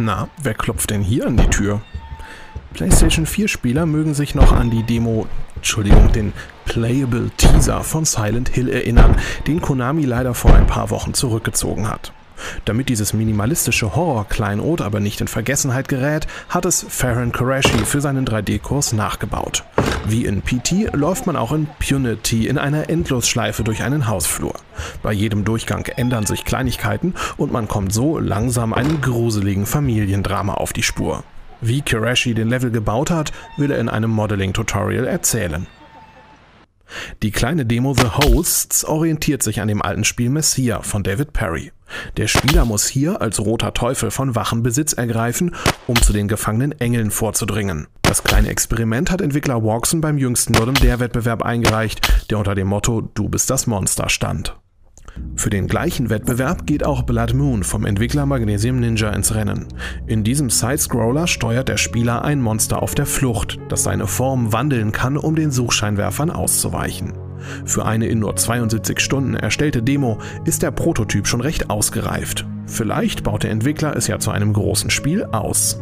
Na, wer klopft denn hier an die Tür? PlayStation 4 Spieler mögen sich noch an die Demo, Entschuldigung, den Playable Teaser von Silent Hill erinnern, den Konami leider vor ein paar Wochen zurückgezogen hat. Damit dieses minimalistische Horror-Kleinod aber nicht in Vergessenheit gerät, hat es Farron Qureshi für seinen 3D-Kurs nachgebaut. Wie in PT läuft man auch in Punity in einer Endlosschleife durch einen Hausflur. Bei jedem Durchgang ändern sich Kleinigkeiten und man kommt so langsam einem gruseligen Familiendrama auf die Spur. Wie Kirashi den Level gebaut hat, will er in einem Modeling-Tutorial erzählen. Die kleine Demo The Hosts orientiert sich an dem alten Spiel Messiah von David Perry. Der Spieler muss hier als roter Teufel von Wachen Besitz ergreifen, um zu den gefangenen Engeln vorzudringen. Das kleine Experiment hat Entwickler Walkson beim jüngsten Modern Dare Wettbewerb eingereicht, der unter dem Motto Du bist das Monster stand. Für den gleichen Wettbewerb geht auch Blood Moon vom Entwickler Magnesium Ninja ins Rennen. In diesem Sidescroller steuert der Spieler ein Monster auf der Flucht, das seine Form wandeln kann, um den Suchscheinwerfern auszuweichen. Für eine in nur 72 Stunden erstellte Demo ist der Prototyp schon recht ausgereift. Vielleicht baut der Entwickler es ja zu einem großen Spiel aus.